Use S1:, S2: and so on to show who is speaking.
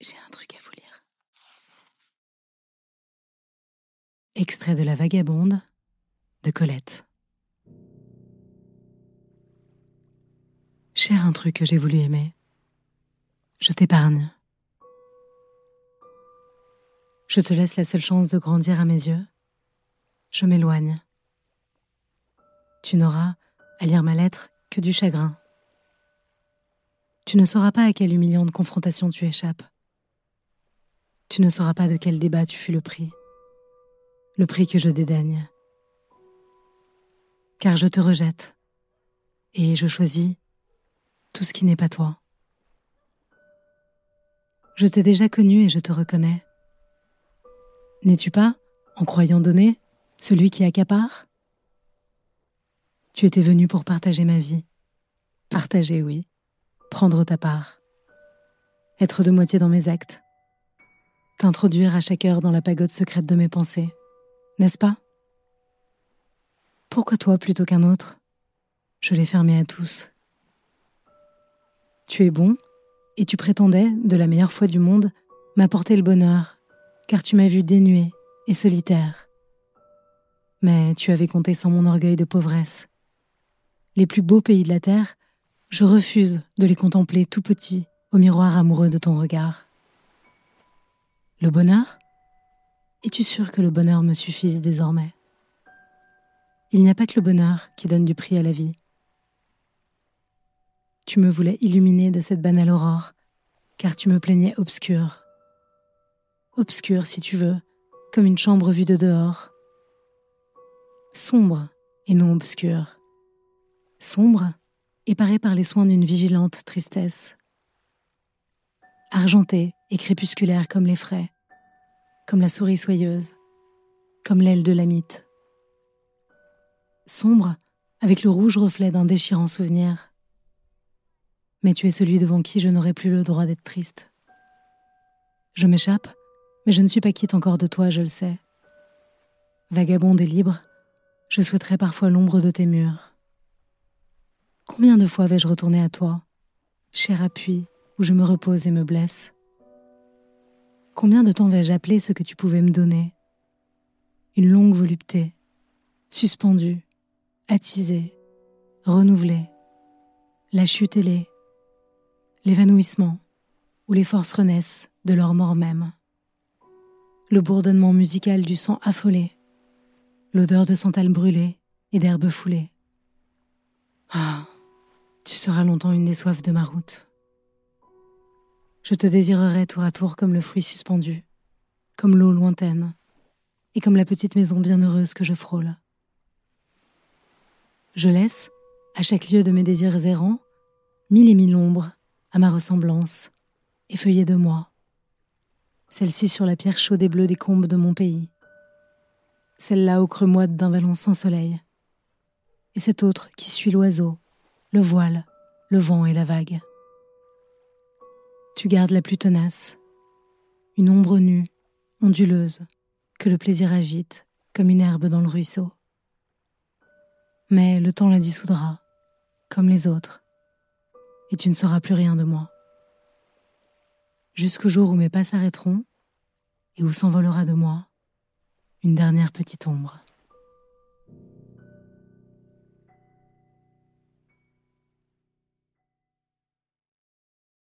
S1: J'ai un truc à vous lire. Extrait de La Vagabonde de Colette. Cher un truc que j'ai voulu aimer, je t'épargne. Je te laisse la seule chance de grandir à mes yeux. Je m'éloigne. Tu n'auras, à lire ma lettre, que du chagrin. Tu ne sauras pas à quelle humiliante confrontation tu échappes. Tu ne sauras pas de quel débat tu fus le prix. Le prix que je dédaigne. Car je te rejette. Et je choisis tout ce qui n'est pas toi. Je t'ai déjà connu et je te reconnais. N'es-tu pas, en croyant donner, celui qui accapare? Tu étais venu pour partager ma vie. Partager, oui. Prendre ta part. Être de moitié dans mes actes t'introduire à chaque heure dans la pagode secrète de mes pensées, n'est-ce pas? Pourquoi toi plutôt qu'un autre? Je l'ai fermé à tous. Tu es bon, et tu prétendais, de la meilleure foi du monde, m'apporter le bonheur, car tu m'as vu dénué et solitaire. Mais tu avais compté sans mon orgueil de pauvresse. Les plus beaux pays de la terre, je refuse de les contempler tout petits au miroir amoureux de ton regard. Le bonheur? Es-tu sûr que le bonheur me suffise désormais? Il n'y a pas que le bonheur qui donne du prix à la vie. Tu me voulais illuminer de cette banale aurore, car tu me plaignais obscur. Obscur, si tu veux, comme une chambre vue de dehors. Sombre et non obscur. Sombre et paré par les soins d'une vigilante tristesse. Argenté et crépusculaire comme les frais, comme la souris soyeuse, comme l'aile de l'amite. Sombre, avec le rouge reflet d'un déchirant souvenir. Mais tu es celui devant qui je n'aurai plus le droit d'être triste. Je m'échappe, mais je ne suis pas quitte encore de toi, je le sais. Vagabonde et libre, je souhaiterais parfois l'ombre de tes murs. Combien de fois vais-je retourner à toi, cher appui, où je me repose et me blesse Combien de temps vais-je appeler ce que tu pouvais me donner? Une longue volupté, suspendue, attisée, renouvelée, la chute ailée, l'évanouissement, où les forces renaissent de leur mort même, le bourdonnement musical du sang affolé, l'odeur de santal brûlé et d'herbes foulées. Ah, tu seras longtemps une des soifs de ma route. Je te désirerai tour à tour comme le fruit suspendu, comme l'eau lointaine, et comme la petite maison bienheureuse que je frôle. Je laisse, à chaque lieu de mes désirs errants, mille et mille ombres à ma ressemblance, effeuillées de moi. Celle-ci sur la pierre chaude et bleue des combes de mon pays, celle-là au creux moite d'un vallon sans soleil, et cette autre qui suit l'oiseau, le voile, le vent et la vague tu gardes la plus tenace, une ombre nue, onduleuse, que le plaisir agite comme une herbe dans le ruisseau. Mais le temps la dissoudra, comme les autres, et tu ne sauras plus rien de moi. Jusqu'au jour où mes pas s'arrêteront et où s'envolera de moi une dernière petite ombre.